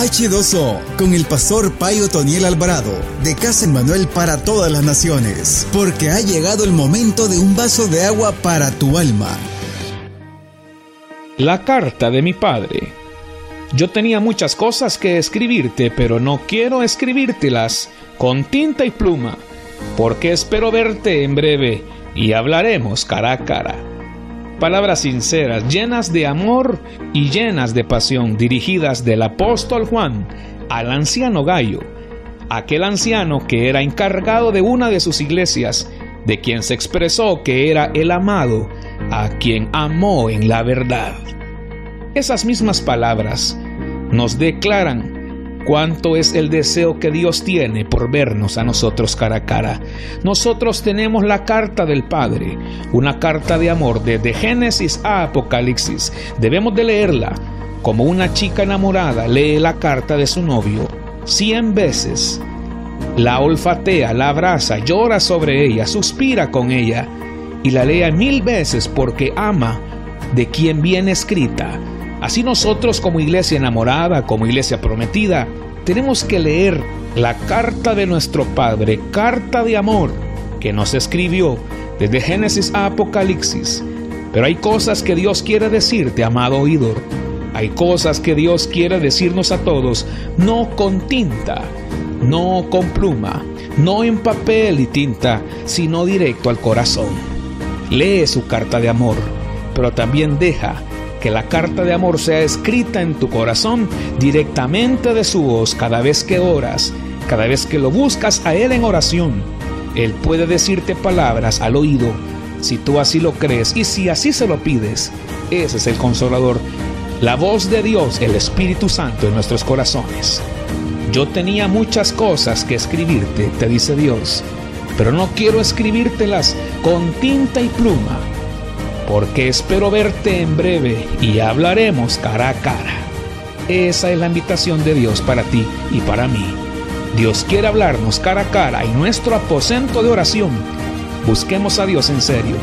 H2O con el pastor Payo Toniel Alvarado de Casa Manuel para todas las naciones, porque ha llegado el momento de un vaso de agua para tu alma. La carta de mi padre. Yo tenía muchas cosas que escribirte, pero no quiero escribírtelas con tinta y pluma, porque espero verte en breve y hablaremos cara a cara. Palabras sinceras, llenas de amor y llenas de pasión, dirigidas del apóstol Juan al anciano Gallo, aquel anciano que era encargado de una de sus iglesias, de quien se expresó que era el amado, a quien amó en la verdad. Esas mismas palabras nos declaran cuánto es el deseo que Dios tiene por vernos a nosotros cara a cara. Nosotros tenemos la carta del Padre, una carta de amor desde Génesis a Apocalipsis. Debemos de leerla como una chica enamorada lee la carta de su novio cien veces. La olfatea, la abraza, llora sobre ella, suspira con ella y la lea mil veces porque ama de quien viene escrita Así nosotros como iglesia enamorada, como iglesia prometida, tenemos que leer la carta de nuestro Padre, carta de amor que nos escribió desde Génesis a Apocalipsis. Pero hay cosas que Dios quiere decirte, amado oidor. Hay cosas que Dios quiere decirnos a todos, no con tinta, no con pluma, no en papel y tinta, sino directo al corazón. Lee su carta de amor, pero también deja que la carta de amor sea escrita en tu corazón directamente de su voz cada vez que oras, cada vez que lo buscas a Él en oración. Él puede decirte palabras al oído si tú así lo crees y si así se lo pides. Ese es el consolador, la voz de Dios, el Espíritu Santo en nuestros corazones. Yo tenía muchas cosas que escribirte, te dice Dios, pero no quiero escribírtelas con tinta y pluma porque espero verte en breve y hablaremos cara a cara. Esa es la invitación de Dios para ti y para mí. Dios quiere hablarnos cara a cara en nuestro aposento de oración. Busquemos a Dios en serio.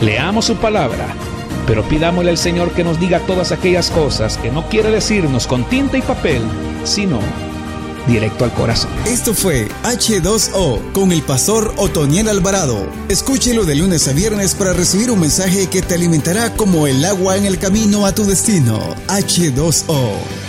Leamos su palabra, pero pidámosle al Señor que nos diga todas aquellas cosas que no quiere decirnos con tinta y papel, sino directo al corazón. Esto fue H2O con el pastor Otoniel Alvarado. Escúchelo de lunes a viernes para recibir un mensaje que te alimentará como el agua en el camino a tu destino. H2O.